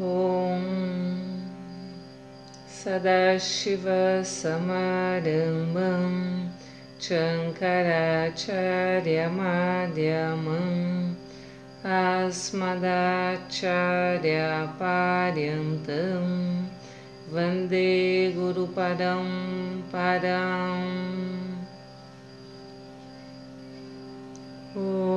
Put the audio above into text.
Om Sadashiva Samarambam Asmadacharya Asmadacharyaparyantam Vande Guru Param Param Om